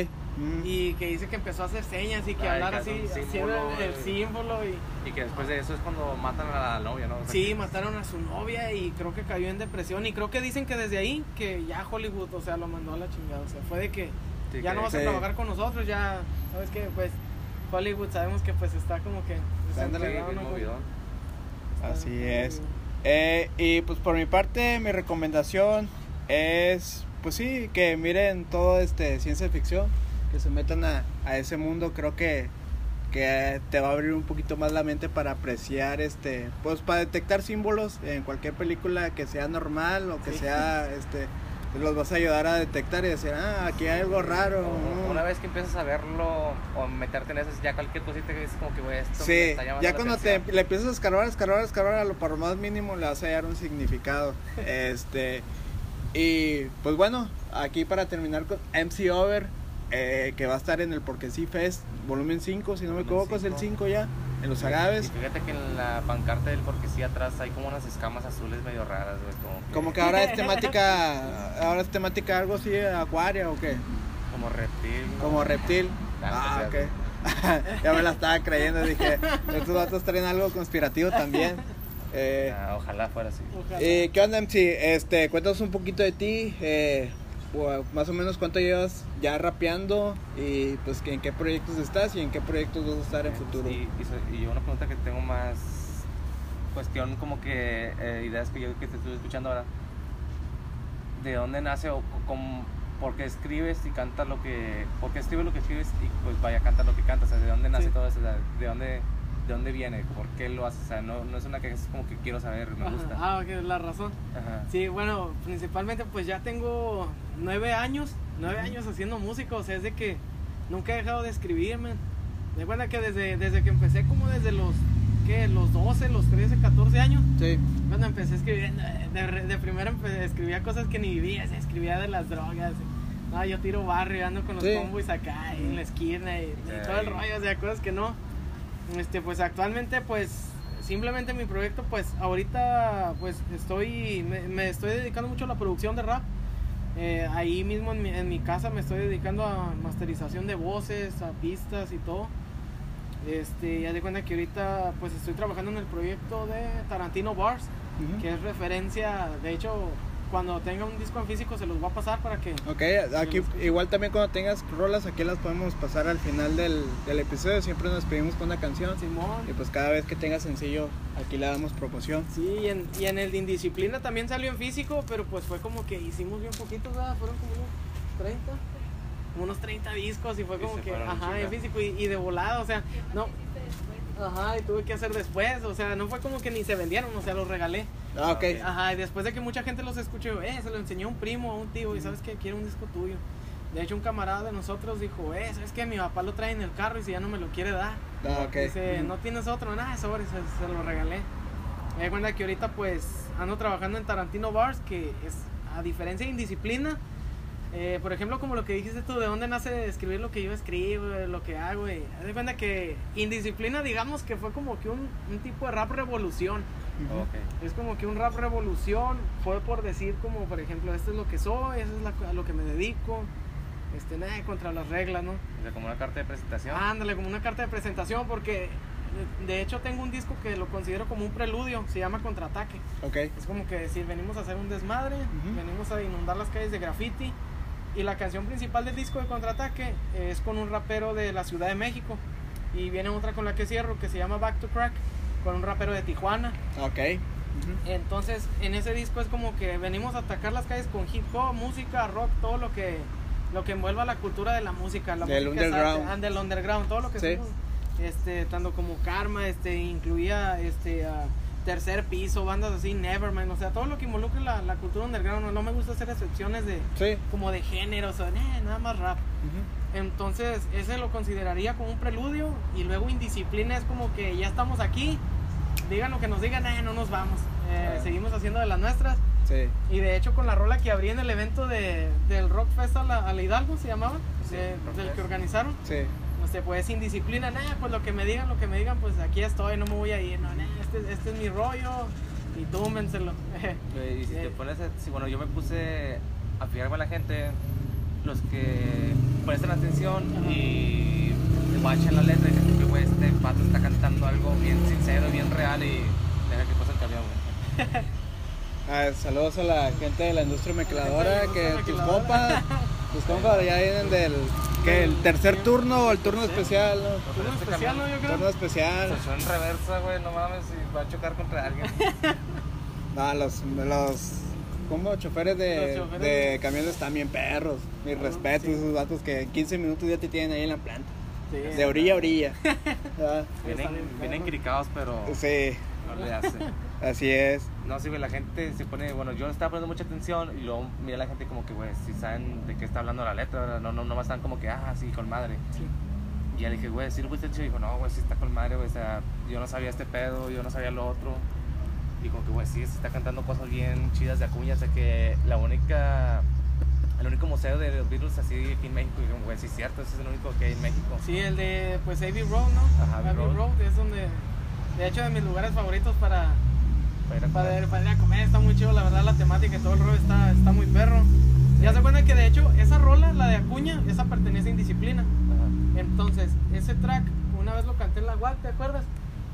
C: Y que dice que empezó a hacer señas y que
A: Ay,
C: hablar
A: que
C: así,
A: símbolo,
C: el, el símbolo y
A: Y que después de eso es cuando matan a la novia, ¿no? O sea,
C: sí,
A: que-
C: mataron a su novia y creo que cayó en depresión y creo que dicen que desde ahí que ya Hollywood, o sea, lo mandó a la chingada, o sea, fue de que
A: sí,
C: ya
A: que-
C: no vas a trabajar con nosotros, ya, ¿sabes qué? Pues Hollywood sabemos que pues está como que
B: Así es. Eh, y pues por mi parte, mi recomendación es, pues sí, que miren todo este ciencia ficción, que se metan a, a ese mundo, creo que, que te va a abrir un poquito más la mente para apreciar, este, pues para detectar símbolos en cualquier película que sea normal o que
C: Sí.
B: sea, este, los vas a ayudar a detectar y decir, ah, aquí hay algo raro. mm".
A: Una vez que empiezas a verlo o meterte en eso, ya cualquier cosita que es como que, güey, esto me
B: Sí,
A: está llamando
B: ya
A: la
B: cuando te le empiezas a escarbar, escarbar, escarbar a lo por lo más mínimo le vas a hallar un significado. [laughs] este y pues bueno, aquí para terminar con MC Over, eh, que va a estar en el Porque Sí Fest, volumen 5, si no me
A: Volumen
B: equivoco, es el
A: cinco.
B: 5 ya, en los agaves.
A: Y fíjate que en la pancarta del porque sí atrás hay como unas escamas azules medio raras, güey, como que,
B: Como que ahora es [laughs] temática, ahora es temática algo así, acuaria o qué,
A: como reptil. ¿no?
B: como reptil.
A: Ah,
B: Ah, ok. [laughs] ya me la estaba creyendo, dije, estos vatos traen algo conspirativo también. Eh,
A: Ah, ojalá fuera así.
C: Ojalá.
B: Eh, ¿Qué onda, MC? Este, cuéntanos un poquito de ti. Eh, o, más o menos cuánto llevas ya rapeando y pues que en qué proyectos estás y en qué proyectos vas a estar en futuro.
A: Y, y, y una pregunta que tengo más cuestión como que eh, ideas que yo que te estoy escuchando ahora. ¿De dónde nace o cómo, por qué escribes y cantas lo que... ¿Por qué escribes lo que escribes y pues vaya, cantas lo que cantas? O sea, ¿de dónde nace
C: Sí.
A: todo eso? ¿de dónde, ¿De dónde viene? ¿Por qué lo haces? O sea, no, no es una que es como que quiero saber, me
C: Ajá.
A: gusta.
C: Ah, ok, la razón.
A: Ajá.
C: Sí, bueno, principalmente pues ya tengo nueve años, nueve años haciendo música, o sea, es de que nunca he dejado de escribirme. Me cuenta que desde, desde que empecé como desde los, ¿qué? Los 12, los 13, 14 años,
B: Sí.
C: cuando empecé escribiendo, de, de, de primero empe- escribía cosas que ni vivía, se escribía de las drogas. No, yo tiro barrio, ando con los
B: Sí.
C: combos acá, en la esquina y, y todo el rollo, o sea, cosas que no. Este, pues actualmente, pues, simplemente mi proyecto, pues, ahorita, pues, estoy, me, me estoy dedicando mucho a la producción de rap. Eh, ahí mismo en mi, en mi casa me estoy dedicando a masterización de voces, a pistas y todo. Este, ya de cuenta que ahorita, pues, estoy trabajando en el proyecto de Tarantino Bars, que es referencia, de hecho, cuando tenga un disco en físico se los va a pasar para que...
B: Ok, aquí igual también cuando tengas rolas aquí las podemos pasar al final del, del episodio, siempre nos pedimos con una canción
C: Simón.
B: y pues cada vez que tengas sencillo aquí le damos promoción.
C: Sí, y en, y en el de Indisciplina también salió en físico, pero pues fue como que hicimos bien poquitos, ¿verdad? Fueron como unos 30, como unos 30 discos y fue como que, ajá, en físico y, y de volada, o sea, no, ajá, y tuve que hacer después, o sea, no fue como que ni se vendieron, o sea, los regalé.
B: Ah, ok.
C: Ajá, y después de que mucha gente los escuchó, eh, se lo enseñó a un primo o un tío y sabes que quiere un disco tuyo. De hecho, un camarada de nosotros dijo, eh, ¿sabes qué? Mi papá lo trae en el carro y si ya no me lo quiere dar.
B: Ah, ok.
C: Dice, no tienes otro, nada, sobre, se, se lo regalé. Me di cuenta que ahorita pues ando trabajando en Tarantino Bars, que es, a diferencia de Indisciplina, eh, por ejemplo, como lo que dijiste tú, de dónde nace escribir lo que yo escribo, eh, lo que hago, y haz de cuenta que Indisciplina, digamos que fue como que un, un tipo de rap revolución.
B: Ujú.
A: Ok.
C: Es como que un rap revolución fue por decir como, por ejemplo, esto es lo que soy, eso es la- a lo que me dedico, este, nada, contra las reglas, ¿no?
A: O sea, como una carta de presentación.
C: Ándale, como una carta de presentación, porque de, de hecho tengo un disco que lo considero como un preludio, se llama Contraataque.
B: Ok.
C: Es como que decir, venimos a hacer un desmadre,
B: Ujú.
C: venimos a inundar las calles de graffiti. Y la canción principal del disco de Contraataque es con un rapero de la Ciudad de México. Y viene otra con la que cierro, que se llama Back to Crack, con un rapero de Tijuana.
B: Ok.
C: Entonces, en ese disco es como que venimos a atacar las calles con hip hop, música, rock, todo lo que lo que envuelva la cultura de la música, la
B: Del
C: música
B: underground.
C: del underground, todo lo que
B: Sí.
C: somos, este, tanto como Karma, este, incluía este ah, tercer piso, bandas así, Nevermind, o sea, todo lo que involucre la, la cultura underground, no, no me gusta hacer excepciones de
B: Sí.
C: como de géneros o eh, nada más rap.
B: Ujú.
C: Entonces, ese lo consideraría como un preludio y luego indisciplina es como que ya estamos aquí, digan lo que nos digan, eh, no nos vamos, Eh,
B: Ah.
C: seguimos haciendo de las nuestras.
B: Sí.
C: Y de hecho con la rola que abrí en el evento de, del Rock Fest a la, a la Hidalgo, se llamaba,
A: Sí,
C: de- del que organizaron.
B: Sí.
C: No sé, pues sin disciplina, nada, pues lo que me digan, lo que me digan, pues aquí estoy, no me voy a ir, no, nah, este, este es mi rollo y túmbenselo. [laughs]
A: Güey, Y si te
C: Sí.
A: pones, a- si, bueno, yo me puse a fijarme a la gente, los que prestan atención
C: Ajá.
A: y guachan la letra y dicen que, güey, este pato está cantando algo bien sincero, bien real y deja que pase el camión, güey. [laughs]
B: Ah, saludos a la gente de la industria [laughs]
C: la
B: que tus compas, tus compas ya vienen del que el tercer turno o el turno especial, ¿no?
C: Turno
A: este
C: especial, ¿no? Yo creo.
B: Turno especial.
A: Se echó en reversa, güey, no mames, y va a chocar contra alguien. [laughs]
B: No, los, los como choferes de,
C: choferes
B: de camiones están bien perros. Mi
C: Ah,
B: respeto,
C: sí.
B: esos vatos que en 15 minutos ya te tienen ahí en la planta.
C: Sí.
B: De orilla a orilla. [laughs] Ah,
A: Vienen, vienen cricados, pero
B: sí,
A: no le hace.
B: así es.
A: No, güey, la gente se pone, bueno, yo estaba poniendo mucha atención y luego mira la gente como que, güey, si saben de qué está hablando la letra, no, no, no están como que, ah, sí, con madre.
C: Sí.
A: Y ya le dije, güey, ¿sí lo fuiste chido? Y dijo, no, güey, sí está con madre, güey, o sea, yo no sabía este pedo, yo no sabía lo otro. Y como que, güey, sí, se está cantando cosas bien chidas de Acuña, o sea que la única, el único museo de los Beatles así aquí en México, y como, güey, sí es cierto, ese es el único que hay en México.
C: Sí, el de pues Abbey Road, ¿no?
A: Ajá, Abbey Road.
C: es donde, de hecho, de mis lugares favoritos para,
A: Para ir a
C: para,
A: comer.
C: ir- para ir a comer, está muy chido, la verdad, la temática y todo el rollo está, está muy perro. Ya se cuenta que de hecho, esa rola, la de Acuña, esa pertenece a Indisciplina.
A: Ajá.
C: Entonces, ese track, una vez lo canté en la UAC, ¿te acuerdas?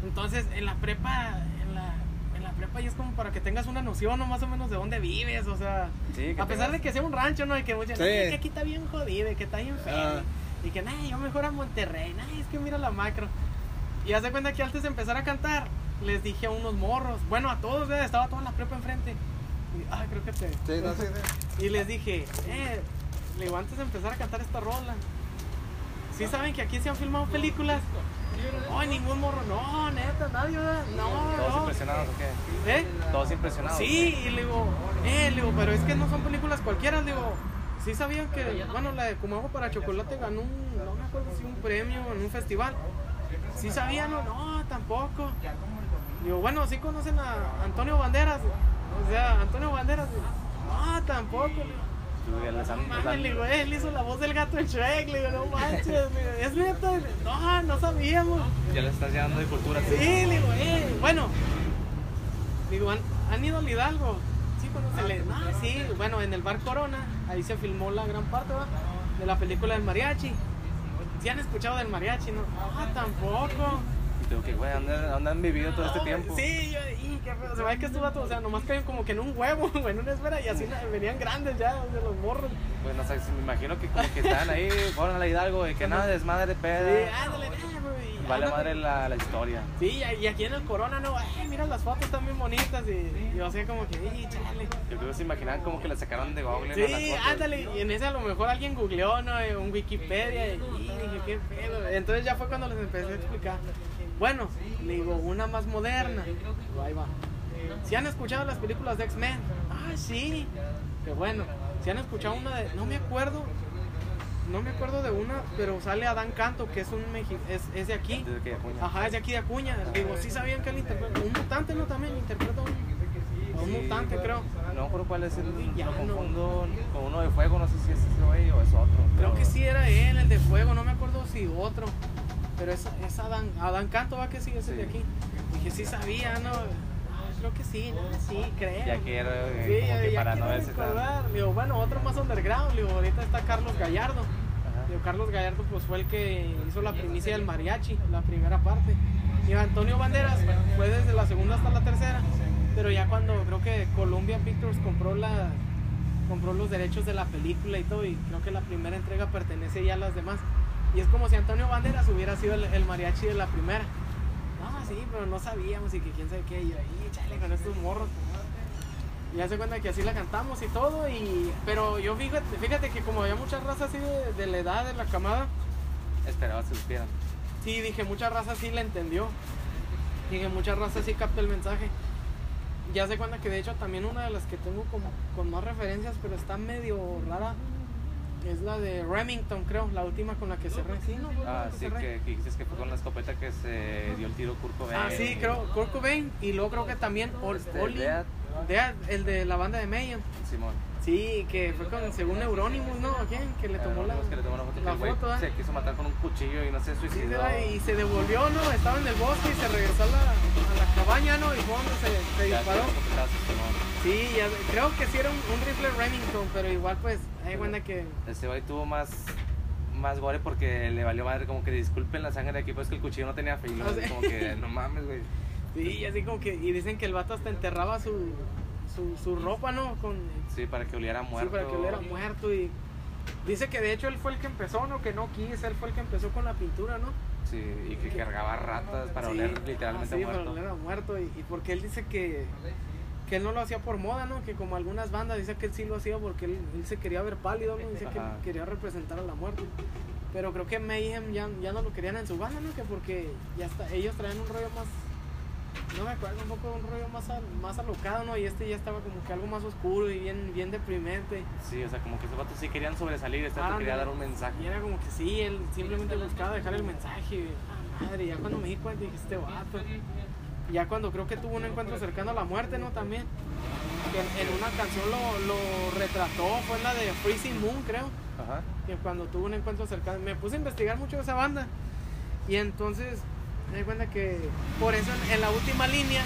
C: Entonces, en la prepa, en la, en la prepa y es como para que tengas una noción, ¿no? Más o menos de dónde vives, o sea.
A: Sí,
C: a pesar de que sea un rancho, ¿no? Y que muchas
B: Sí.
C: "Ay, que aquí está bien jodido, y que está bien feo.
B: Ah.
C: Y que, nah, yo mejor a Monterrey, nah, es que mira la macro. Y hace cuenta que antes de empezar a cantar, les dije a unos morros, bueno, a todos, estaba toda la prepa enfrente. Y, ay, creo que te.
B: Sí, no sé.
C: Y les dije, eh, le digo, antes de empezar a cantar esta rola, ¿sí saben que aquí se han filmado películas? Ay, ningún morro, no, neta, nadie, ¿verdad? no,
A: ¿Todos
C: no.
A: impresionados o qué?
C: ¿Eh?
A: Todos impresionados.
C: Sí, y le digo, eh, le digo, pero es que no son películas cualquiera, le digo, sí sabían que, bueno, la de Como para Chocolate ganó un, no me acuerdo si un premio en un festival. Sí sabían, no, no, tampoco. Digo, bueno, sí conocen a Antonio Banderas, o sea, Antonio Banderas, no, tampoco, le No mames, le digo, él hizo la voz del gato en Shrek, le digo, no manches, le digo, es neta, no, no sabíamos.
A: Ya les estás llenando de cultura.
C: Sí, le digo, eh, bueno, digo, ¿han, han ido al Hidalgo? Sí, conocen, le- no, sí, bueno, en el bar Corona, ahí se filmó la gran parte, ¿va? De la película del mariachi. ¿Sí han escuchado del mariachi, no? Ah, tampoco.
A: Tú, que güey, ¿dónde, han vivido todo este tiempo?
C: Sí, yo, y qué feo. Se ve que estuvo, o sea, nomás caían como que en un huevo, [laughs] o en una esfera, y así venían grandes ya, de los morros.
A: Pues no sé, me imagino que como que están ahí, [laughs] fueron a la Hidalgo y que nada, desmadre,
C: Sí,
A: peda.
C: ándale, eh, güey,
A: Vale
C: ándale.
A: madre la, la historia.
C: Sí, y aquí en el Corona, no, eh, mira las fotos están bien bonitas, y yo así como que, y chale.
A: Yo creo que se imaginaban como que la sacaron de Google.
C: Sí, ándale, y en ese a lo mejor alguien googleó, ¿no? Un Wikipedia, y dije, qué pedo. Entonces ya fue cuando les empecé a explicar. Bueno, le digo, una más moderna. Digo, ahí va. Si han escuchado las películas de X-Men? Ah, sí. Qué bueno. Si han escuchado una de. No me acuerdo. No me acuerdo de una, pero sale Adán Canto, que es un mexi- es, es de aquí.
A: Que.
C: Ajá, es de aquí de Acuña. Digo, sí sabían que él interpreta. Un mutante, ¿no? También interpreta un, un
A: Sí.
C: mutante, creo.
A: No me acuerdo cuál es el.
C: Ya
A: lo
C: no.
A: confundo con uno de fuego, no sé si es ese güey o es otro.
C: Creo que sí era él, el de fuego, no me acuerdo si otro. Pero es, es Adán, Adán Canto, va que sí, ese
A: Sí.
C: de aquí. Dije, sí sabía, ¿no? Ah, creo que sí, no, sí, creo.
A: Ya que era eh,
C: Sí,
A: como que
C: ya
A: para
C: quiero
A: no
C: recordar. Digo, bueno, otro más underground. Digo, ahorita está Carlos Gallardo. Digo, Carlos Gallardo pues fue el que hizo la primicia del mariachi, la primera parte. Y Antonio Banderas fue desde la segunda hasta la tercera. Pero ya cuando creo que Columbia Pictures compró la compró los derechos de la película y todo, y creo que la primera entrega pertenece ya a las demás. Y es como si Antonio Banderas hubiera sido el, el mariachi de la primera. No, sí, pero no sabíamos y que quién sabe qué. Y yo ahí, chale, con estos morros. Y ya se cuenta que así la cantamos y todo. y Pero yo fíjate, fíjate que como había muchas razas así de, de la edad, de la camada,
A: Esperaba que supieran.
C: sí dije, muchas razas sí la entendió. Dije, muchas razas sí captó el mensaje. Ya se cuenta que de hecho también una de las que tengo como con más referencias, pero está medio rara, es la de Remington, creo, la última con la que cerré. Sí, ¿no?
A: Ah,
C: que
A: sí, que, que dices que fue con la escopeta que se dio el tiro Kurt Cobain.
C: Ah, sí, creo, Kurt Cobain, y luego creo que también
A: Este,
C: Oli,
A: Dead.
C: Dead, el de la banda de Mayhem.
A: Simón.
C: Sí, que fue con, según Euronymous, ¿no? ¿A quién? Que le tomó la,
A: Anonymous que le tomó la foto. que
C: la foto, ¿eh?
A: Se quiso matar con un cuchillo y no se suicidó.
C: y se devolvió, ¿no? Estaba en el bosque y se regresó a la, a la cabaña, ¿no? Y fue donde se, se
A: Ya,
C: disparó.
A: ya.
C: Sí, ya, creo que sí era un, un rifle Remington, pero igual pues, hay cuenta que...
A: Este güey tuvo más más gore porque le valió madre como que disculpen la sangre de aquí, pues que el cuchillo no tenía filo, como que no mames, güey.
C: Sí, y así como que... Y dicen que el vato hasta enterraba su, su, su ropa, ¿no? Con,
A: Sí, para que oliera muerto.
C: Sí, para que hubiera muerto y... Dice que de hecho él fue el que empezó, ¿no? Que no quiso, él fue el que empezó con la pintura, ¿no?
A: Sí, y que cargaba ratas para
C: Sí.
A: oler literalmente
C: Ah, sí,
A: muerto.
C: para oler a muerto. Y, y porque él dice que, que él no lo hacía por moda, ¿no? Que como algunas bandas dice que él sí lo hacía porque él, él se quería ver pálido, ¿no? Dice que quería representar a la muerte. Pero creo que Mayhem ya, ya no lo querían en su banda, ¿no? Que porque ya está, ellos traían un rollo más... No me acuerdo, un poco un rollo más, al- más alocado, ¿no? Y este ya estaba como que algo más oscuro y bien, bien deprimente.
A: Sí, o sea, como que esos vatos sí querían sobresalir, este vato
C: Ah,
A: quería
C: no.
A: dar un mensaje.
C: Y era como que sí, él simplemente buscaba dejar el mensaje. y, ah, madre, ya cuando me di cuenta dije, este vato. Ya cuando creo que tuvo un encuentro cercano a la muerte, ¿no? También. Que en, en una canción lo, lo retrató, fue la de Freezing Moon, creo.
A: Ajá.
C: Que cuando tuvo un encuentro cercano. Me puse a investigar mucho de esa banda. Y entonces me di cuenta que por eso en, en la última línea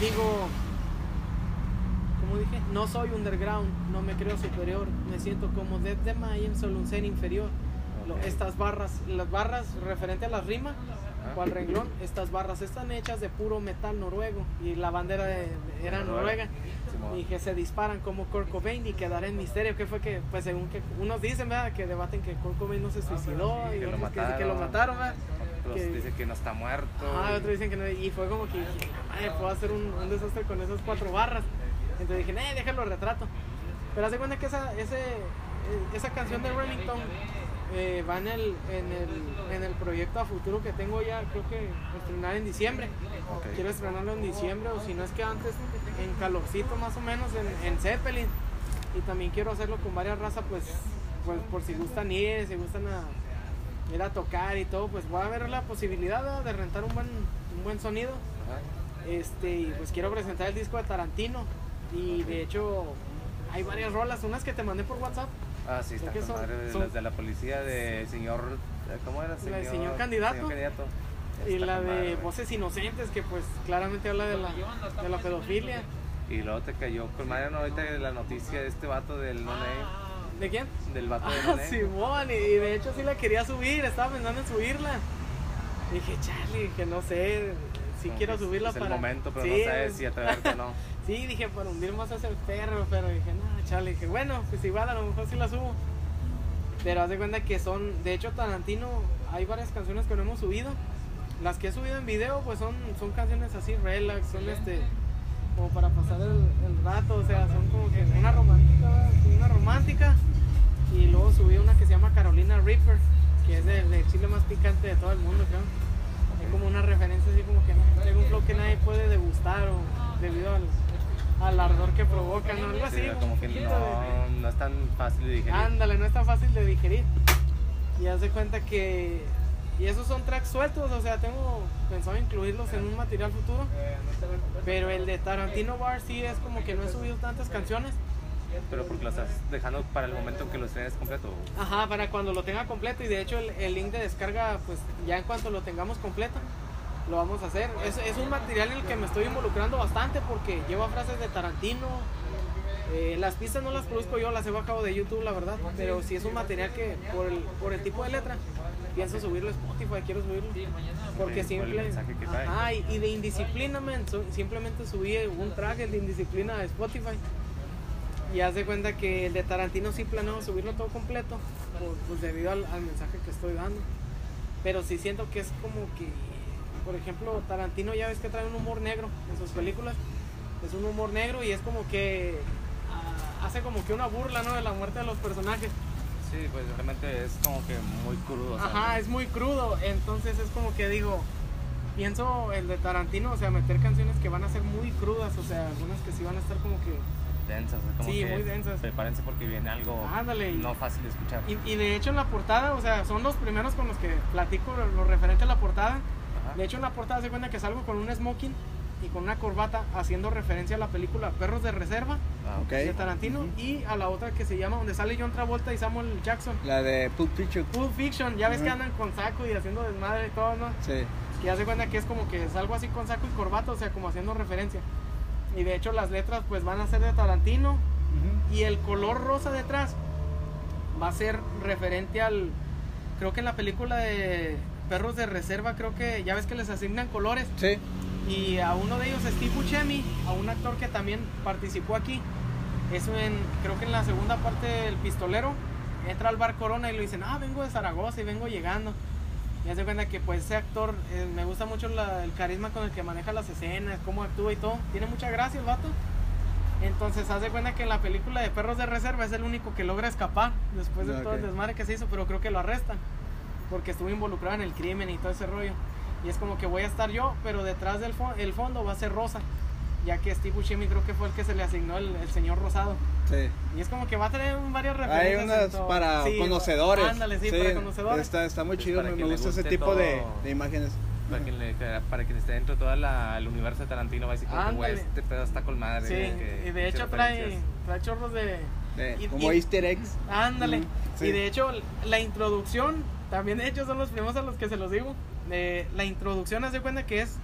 C: digo, como dije, no soy underground, no me creo superior, me siento como desde Mayhem, solo un ser inferior. lo- estas barras, las barras referente a la rima
A: Ajá.
C: O al renglón, estas barras están hechas de puro metal noruego y la bandera de- de- era
A: Noruega.
C: Y que se disparan como Kurt Cobain y quedará en misterio que fue que, pues según que unos dicen, ¿verdad? Que debaten que Kurt Cobain no se suicidó y
A: Que lo
C: otros que dicen que lo
A: mataron.
C: ¿verdad?
A: Otros
C: que-
A: dicen que no está muerto.
C: Ah,
A: y-
C: otros dicen que no. Y fue como que dije, madre, puedo hacer un, un desastre con esas cuatro barras. Entonces dije, eh, déjalo retrato. Pero hace cuenta que esa, ese, eh, esa canción de Remington eh, va en el, en, el, en el proyecto a futuro que tengo ya, creo que estrenar en diciembre. Quiero estrenarlo en diciembre o si no es que antes en calorcito más o menos en, en Zeppelin. Y también quiero hacerlo con varias razas, pues, pues por si gustan ir, si gustan a, ir a tocar y todo, pues voy a ver la posibilidad de rentar un buen, un buen sonido. Este, y pues quiero presentar el disco de Tarantino. Y de hecho hay varias rolas, unas que te mandé por WhatsApp.
A: Ah, sí, está con
C: son-
A: madre de
C: son-
A: las de la policía de señor. ¿Cómo era?
C: La de señor candidato.
A: señor candidato.
C: Y la de
A: madre.
C: Voces Inocentes, que pues claramente habla de la, de la pedofilia.
A: Y luego te cayó con madre ¿no? ahorita la noticia de este vato del no name,
C: ¿De quién?
A: del vato del
C: Ah,
A: no name.
C: Simón, y, y de hecho sí la quería subir, estaba pensando en subirla. Dije, Charlie, que no sé, sí
A: Como
C: quiero subirla
A: es
C: para...
A: el momento, pero
C: Sí,
A: no sabes si atreverte o no. [laughs]
C: Sí, dije, para hundir más a ese perro, pero dije, no, Charlie, dije, bueno, pues igual a lo mejor sí la subo. Pero haz de cuenta que son, de hecho Tarantino, hay varias canciones que no hemos subido. Las que he subido en video, pues son, son canciones así, relax, son este, como para pasar el, el rato, o sea, son como que una romántica, una romántica. Y luego subí una que se llama Carolina Reaper, que es del chile más picante de todo el mundo, creo. Es como una referencia así como que no, un flow que nadie puede degustar o debido al, al ardor que provoca, ¿no? Algo así.
A: Como que no, no es tan fácil de digerir.
C: Ándale, no es tan fácil de digerir. Y haz de cuenta que. Y esos son tracks sueltos, o sea, tengo pensado incluirlos en un material futuro. Pero el de Tarantino Bar sí es como que no he subido tantas canciones.
A: Pero porque lo estás dejando para el momento en que lo estrenes completo.
C: Ajá, para cuando lo tenga completo. Y de hecho, el, el link de descarga, pues ya en cuanto lo tengamos completo, lo vamos a hacer. Es, es un material en el que me estoy involucrando bastante porque lleva frases de Tarantino. Eh, las pistas no las produzco yo, las he bajado de YouTube, la verdad. Pero sí es un material que, por el, por el tipo de letra, pienso subirlo a Spotify, quiero subirlo. Porque simple. Ajá, y, y de indisciplina, man, so- simplemente subí un track el de indisciplina a Spotify. Y haz de cuenta que el de Tarantino sí planeo subirlo todo completo, por- pues debido al, al mensaje que estoy dando. Pero sí siento que es como que, por ejemplo, Tarantino ya ves que trae un humor negro en sus películas. Es un humor negro y es como que ah, hace como que una burla, ¿no? De la muerte de los personajes.
A: Sí, pues realmente es como que muy crudo.
C: Ajá, es muy crudo. Entonces es como que digo, pienso el de Tarantino, o sea, meter canciones que van a ser muy crudas, o sea, algunas que sí van a estar como que...
A: densas. como
C: Sí,
A: que
C: muy densas.
A: Prepárense porque viene algo
C: Ándale,
A: no fácil de escuchar.
C: Y, y de hecho en la portada, o sea, son los primeros con los que platico lo referente a la portada. De hecho en la portada se cuenta que salgo con un smoking y con una corbata haciendo referencia a la película Perros de Reserva
A: Ah,
C: de Tarantino y a la otra que se llama donde sale John Travolta y Samuel Jackson.
B: La de Pulp Fiction.
C: Pulp Fiction, ya ves que andan con saco y haciendo desmadre y todo, ¿no?
B: Sí.
C: que ya se cuenta que es como que salgo así con saco y corbata, o sea, como haciendo referencia. Y de hecho las letras pues van a ser de Tarantino y el color rosa detrás va a ser referente al creo que en la película de Perros de Reserva creo que ya ves que les asignan colores
B: Sí.
C: y a uno de ellos Steve Buscemi, a un actor que también participó aquí. Eso en creo que en la segunda parte del pistolero entra al bar Corona y le dicen, "Ah, vengo de Zaragoza y vengo llegando." Y hace cuenta que pues ese actor eh, me gusta mucho la- el carisma con el que maneja las escenas, cómo actúa y todo. Tiene mucha gracia el vato. Entonces hace cuenta que en la película de Perros de Reserva es el único que logra escapar después de todo el desmadre que se hizo, pero creo que lo arrestan porque estuvo involucrado en el crimen y todo ese rollo. Y es como que voy a estar yo, pero detrás del fo- el fondo va a ser rosa, ya que Steve Buscemi creo que fue el que se le asignó el, el señor rosado.
B: Sí.
C: Y es como que va a tener varias
B: Hay
C: referencias. en
B: unas
C: todo.
B: para
C: Sí,
B: conocedores.
C: Ándale, sí, para conocedores.
B: Está, está muy
A: Pues
B: chido, me, gusta ese tipo de,
A: todo.
B: de imágenes.
A: Para quien, le, para quien esté dentro de todo la, el universo de Tarantino va a decir güey, este pedo está con madre.
C: Sí,
A: que-
C: y de hecho trae, trae chorros de...
B: De-
C: Y-
B: como
C: y-
B: easter eggs.
C: Ándale.
B: Mm, sí.
C: Y de hecho, la introducción, también de hecho son los primeros a los que se los digo. Eh, la introducción, haz de cuenta que es.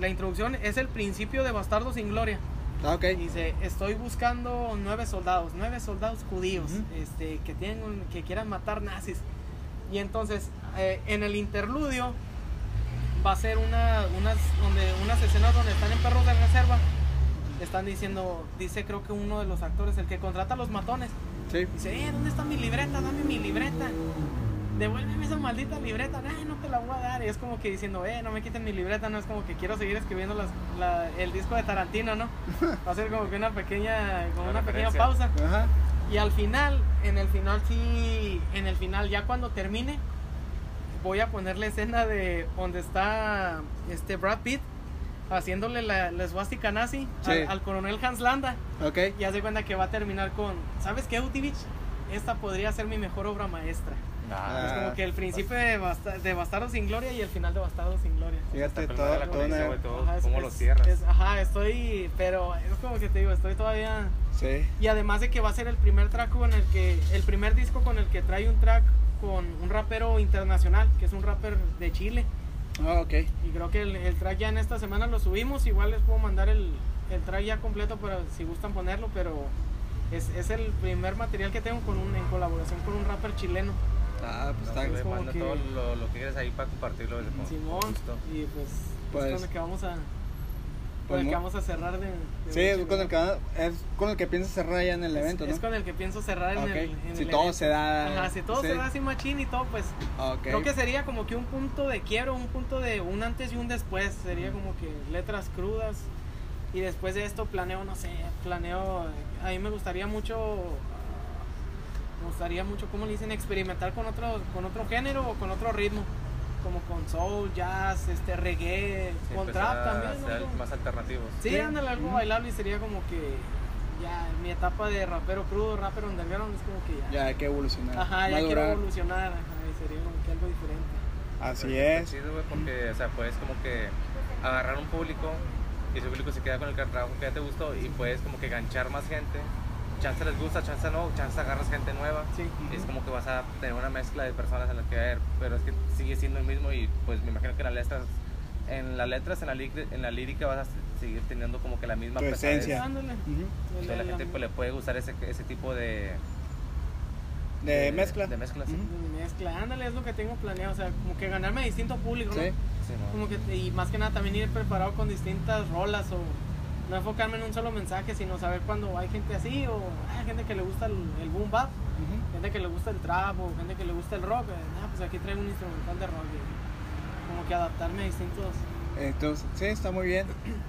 C: La introducción es el principio de Bastardo sin Gloria.
B: Ah, ok.
C: Dice: Estoy buscando nueve soldados, nueve soldados judíos
B: Ujú.
C: este, que, tienen, un- que quieran matar nazis. Y entonces, eh, en el interludio va a ser una, unas, donde, unas escenas donde están en perros de reserva. Están diciendo, dice creo que uno de los actores, el que contrata a los matones,
B: Sí.
C: dice, eh, ¿dónde está mi libreta? Dame mi libreta. Devuélveme esa maldita libreta. "Nah, no te la voy a dar. Y es como que diciendo, eh, no me quiten mi libreta. No es como que quiero seguir escribiendo las, la- el disco de Tarantino, ¿no? [laughs] Va a ser como que una pequeña, como
A: Una
C: una pequeña pausa.
B: Ajá.
C: Y al final, en el final sí, en el final ya cuando termine, voy a poner la escena de donde está este Brad Pitt haciéndole la, la swastika nazi
B: Sí.
C: al, al coronel Hans Landa.
B: Ok.
C: Y hace cuenta que va a terminar con, ¿sabes qué, Utivich? Esta podría ser mi mejor obra maestra.
A: Ah,
C: es como que el principio de, Basta- de Bastardo sin Gloria y el final de Bastardo sin Gloria.
B: Fíjate, todo,
A: primero la
B: todo
A: conexión,
B: una-
A: güey, todo,
C: Ajá, es-
A: cómo
C: es-
A: lo cierras.
C: es- ajá, estoy, pero es como que te digo, estoy todavía...
B: Sí.
C: Y además de que va a ser el primer track con el que, el primer disco con el que trae un track con un rapero internacional, que es un rapper de Chile.
B: Ah, ok.
C: Y creo que el, el track ya en esta semana lo subimos, igual les puedo mandar el, el track ya completo para si gustan ponerlo, pero es, es el primer material que tengo con un, en colaboración con un rapper chileno,
B: Ah, pues está.
A: manda
C: que-
A: todo lo, lo que quieres ahí para compartirlo. con-
C: Simón.
A: con.
C: Y pues,
B: Pues-
C: es con el que vamos a, con
B: Pues
C: el que vamos a cerrar de... de
B: Sí, es con el que, es con el que piensas cerrar ya en el
C: Es-
B: evento,
C: es,
B: ¿no?
C: con el que pienso cerrar en el, en
B: Si
C: el
B: todo
C: evento.
B: se da-
C: Ajá, si todo
B: sí.
C: se da así machín y todo, pues
B: Ok.
C: Creo que sería como que un punto de quiebro, un punto de un antes y un después. Sería como que letras crudas. Y después de esto planeo, no sé, planeo. A mí me gustaría mucho. Me gustaría mucho, ¿cómo le dicen? Experimentar con otro, con otro género o con otro ritmo. Como con soul, jazz, este reggae,
A: Sí,
C: con trap también.
A: más alternativos.
C: Sí,
B: Sí.
C: ándale, algo bailable y sería como que. Ya, mi etapa de rapero crudo, rapero underground es como que ya.
B: Ya hay que evolucionar.
C: Ajá, ya quiero evolucionar. Ajá, y sería como que algo diferente.
B: Así
A: Pero
B: es.
A: güey, porque, o sea, puedes como que agarrar un público y ese público se queda con el trabajo que ya te gustó y puedes como que ganchar más gente. Chance les gusta, chance no, chance agarras gente nueva.
C: Sí.
A: Es como que vas a tener una mezcla de personas en las que ver, pero es que sigue siendo el mismo y pues me imagino que en las letras, en las letras, en la, en la lírica vas a seguir teniendo como que la misma
B: Tu esencia.
A: O sea, la gente pues, le puede gustar ese, ese tipo de,
B: De mezcla.
A: De mezcla, sí.
B: Ujú.
C: Mezcla, ándale, es lo que tengo planeado, o sea, como que ganarme a distinto público, ¿no?
B: Sí.
A: Sí, ¿no?
C: Como que, y más que nada también ir preparado con distintas rolas o no enfocarme en un solo mensaje, sino saber cuando hay gente así o hay gente que le gusta el, el boom bap, gente que le gusta el trap o gente que le gusta el rock, eh, ah, pues aquí traigo un instrumental de rock, y como que adaptarme a distintos...
B: Entonces, sí, está muy bien.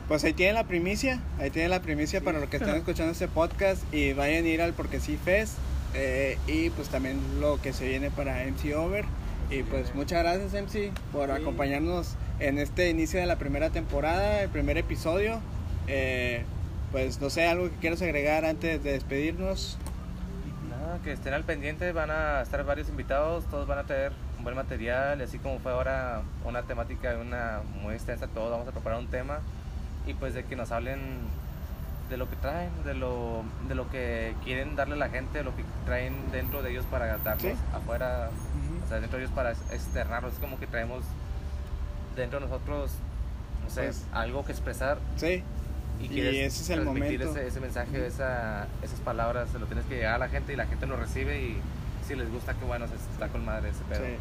B: Pues ahí tienen la primicia, ahí tienen la primicia para los que están escuchando este podcast y vayan a ir al Porque sí Fest eh, y pues también lo que se viene para MC Over. Y pues muchas gracias MC por
C: Sí.
B: acompañarnos en este inicio de la primera temporada, el primer episodio. Eh, pues no sé, algo que quieras agregar antes de despedirnos.
A: Nada, que estén al pendiente, van a estar varios invitados, todos van a tener un buen material, así como fue ahora una temática una muy extensa, todos vamos a preparar un tema y pues de que nos hablen de lo que traen, de lo, de lo que quieren darle a la gente, de lo que traen dentro de ellos para darnos
B: Sí.
A: afuera, o sea, dentro de ellos para externarlos, es como que traemos dentro de nosotros, no sé,
B: Pues-
A: algo que expresar
B: Sí,
A: y
B: Y
A: quieres
B: ese es el
A: transmitir
B: momento.
A: Ese, ese mensaje, esa, esas palabras, se lo tienes que llegar a la gente y la gente lo recibe y si les gusta, que bueno, se está con madre ese pedo.
B: sí.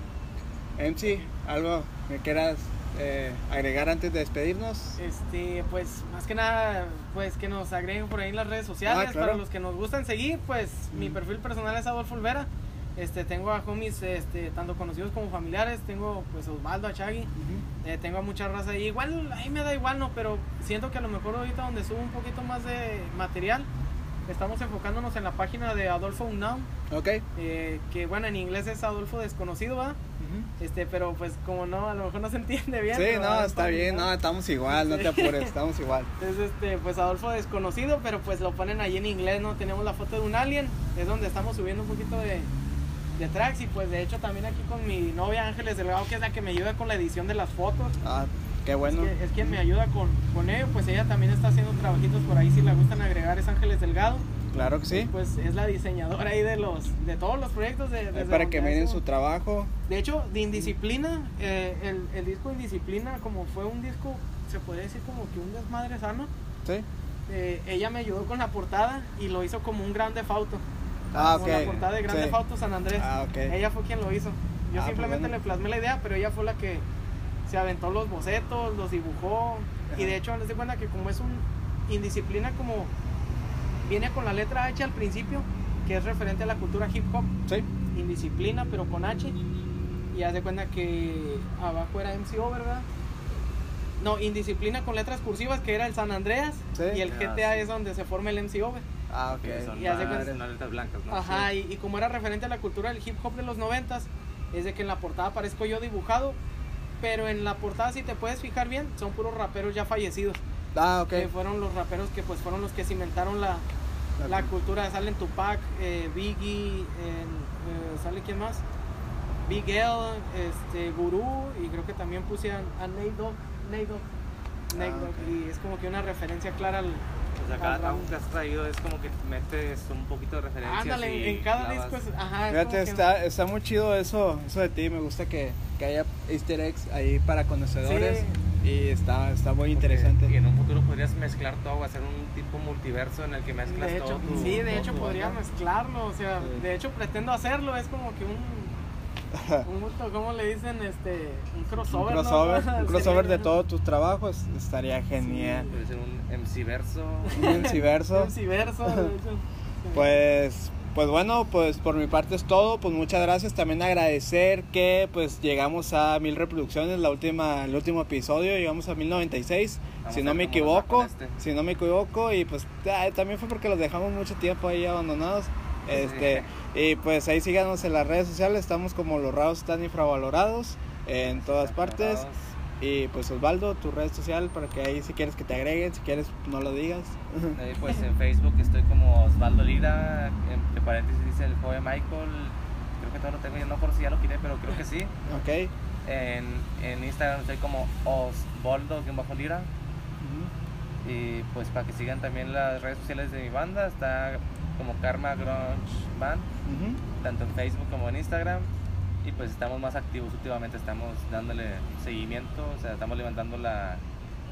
B: MC, algo que quieras eh, agregar antes de despedirnos.
C: Este, pues más que nada, pues que nos agreguen por ahí en las redes sociales.
B: Ah, claro.
C: Para los que nos gustan seguir, pues mi
B: Mm.
C: perfil personal es Adolfo Olvera. Este, tengo a homies, este, tanto conocidos como familiares. Tengo pues a Osvaldo, a Chagui.
B: Ujú.
C: Eh, tengo a mucha raza ahí. Igual, ahí me da igual, ¿no? Pero siento que a lo mejor ahorita donde subo un poquito más de material, estamos enfocándonos en la página de Adolfo Unknown.
B: Ok.
C: eh, que bueno, en inglés es Adolfo Desconocido, ¿va? Este, pero pues como no, a lo mejor no se entiende bien.
B: Sí, no, está bien, no, estamos igual, no te [laughs] apures, estamos igual.
C: Entonces, este, pues Adolfo desconocido, pero pues lo ponen ahí en inglés, ¿no? Tenemos la foto de un alien, es donde estamos subiendo un poquito de, de tracks y pues de hecho también aquí con mi novia Ángeles Delgado, que es la que me ayuda con la edición de las fotos.
B: Ah, qué bueno.
C: Es, que- es quien me ayuda con, con ello, pues ella también está haciendo trabajitos por ahí, si le gustan agregar es Ángeles Delgado.
B: Claro que sí.
C: Pues es la diseñadora ahí de los de todos los proyectos de, desde
B: para que miren su trabajo.
C: De hecho, de Indisciplina, eh, el, el disco Indisciplina, como fue un disco, se podría decir como que un desmadre sano,
B: Sí.
C: eh, ella me ayudó con la portada y lo hizo como un grande fauto.
B: Ah,
C: como la portada de Grande
B: Sí.
C: San Andrés.
B: Ah, ok.
C: Ella fue quien lo hizo. Yo
B: Ah,
C: simplemente
B: pues bueno.
C: le plasmé la idea, pero ella fue la que se aventó los bocetos, los dibujó. Y de hecho, les di cuenta que como es un indisciplina, como viene con la letra H al principio, que es referente a la cultura hip hop,
B: Sí.
C: indisciplina, pero con H. Y haz de cuenta que abajo era MCO, ¿verdad? No, indisciplina con letras cursivas, que era el San Andreas.
B: Sí.
C: Y el
A: Ah,
C: GTA
A: sí.
C: es donde se forma el MCO, güey.
B: Ah,
A: Que
B: ok.
A: son
C: Y
A: unas letras blancas, ¿no?
C: Ajá, y, y como era referente a la cultura del hip hop de los noventas, es de que en la portada aparezco yo dibujado, pero en la portada si te puedes fijar bien, son puros raperos ya fallecidos,
B: Ah, ok.
C: que fueron los raperos que pues fueron los que cimentaron la, la cultura, salen Tupac, eh, Biggie, eh, sale quién más, Big L, este, Guru, y creo que también puse a, Nate Dogg, Nate Dogg, Nate
B: Ah,
C: Dogg,
B: ok.
C: y es como que una referencia clara al...
A: O sea, cada trabajo que has traído es como que metes un poquito de referencias.
C: Ándale,
A: y
C: en cada disco es... Ajá, es
B: Fíjate,
C: como que-
B: está, está muy chido eso, eso de ti. Me gusta que, que haya easter eggs ahí para conocedores. Y está, está muy interesante.
A: Y en un futuro podrías mezclar todo, hacer un tipo multiverso en el que mezclas
C: De hecho,
A: todo tu-
C: sí, de
A: todo
C: hecho podría mezclarlo, o sea,
B: Sí.
C: de hecho pretendo hacerlo, es como que un, [laughs] un gusto, ¿cómo le dicen? Este, un
B: Un
C: crossover, ¿no?
B: crossover, [laughs] un
C: Sí,
B: crossover de todos tus trabajos estaría genial.
A: Puede ser un MC verso.
B: Un [laughs]
C: de hecho. Sí.
B: Pues, pues bueno, pues por mi parte es todo. Pues muchas gracias. También agradecer que pues llegamos a mil reproducciones la última, el último episodio, llegamos a 1096.
A: Vamos
B: si
A: a
B: no me equivoco,
A: este.
B: si no me equivoco y pues también fue porque los dejamos mucho tiempo ahí abandonados. Este, y pues ahí síganos en las redes sociales, estamos como los raros están infravalorados en todas partes. Y pues Osvaldo, tu red social para que ahí si quieres que te agreguen, si quieres no lo digas.
A: Eh, pues en Facebook estoy como Osvaldo Lira, entre paréntesis dice el joven Michael, creo que todo lo tengo, yo no por si ya lo quité, pero creo que sí.
B: ok.
A: En, en Instagram estoy como Osvaldo-Lira
B: Ujú.
A: y pues para que sigan también las redes sociales de mi banda, está como Karma Grunge Band, tanto en Facebook como en Instagram. Y pues estamos más activos últimamente, estamos dándole seguimiento, o sea, estamos levantando la,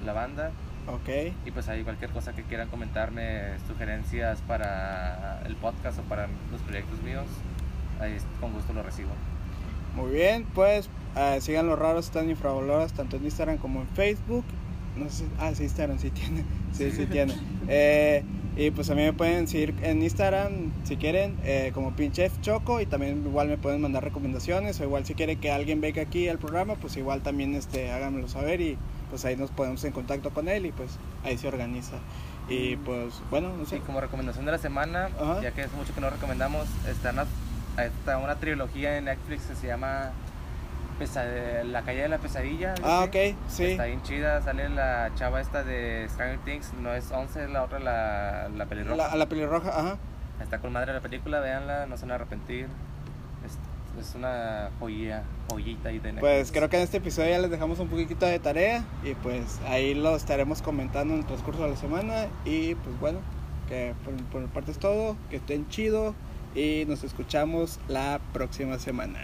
A: la banda.
B: Ok.
A: Y pues ahí cualquier cosa que quieran comentarme, sugerencias para el podcast o para los proyectos míos, ahí con gusto lo recibo.
B: Muy bien, pues eh, sigan los raros, están infravalorados tanto en Instagram como en Facebook. No sé, ah, sí, Instagram sí tiene. [laughs] Sí, sí [laughs] tiene. Eh, y pues a mí me pueden seguir en Instagram si quieren, eh, como Pinchef Choco. Y también igual me pueden mandar recomendaciones. O igual si quieren que alguien venga aquí al programa, pues igual también este, háganmelo saber. Y pues ahí nos ponemos en contacto con él. Y pues ahí se organiza. Y pues bueno, no sé.
A: Sí, como recomendación de la semana,
B: Ajá.
A: ya que es mucho que no recomendamos, está una, está una trilogía en Netflix que se llama Pesa- La calle de la pesadilla.
B: Ah, ok, sí.
A: Está bien chida, sale la chava esta de Stranger Things, no es 11, es la otra, la, la pelirroja.
B: La, la pelirroja, ajá.
A: Está con madre la película, véanla, no se van a arrepentir. Es, es una joya, joyita ahí de.
B: Pues creo que en este episodio ya les dejamos un poquito de tarea y pues ahí lo estaremos comentando en el transcurso de la semana y pues bueno, que por, por mi parte es todo, que estén chido y nos escuchamos la próxima semana.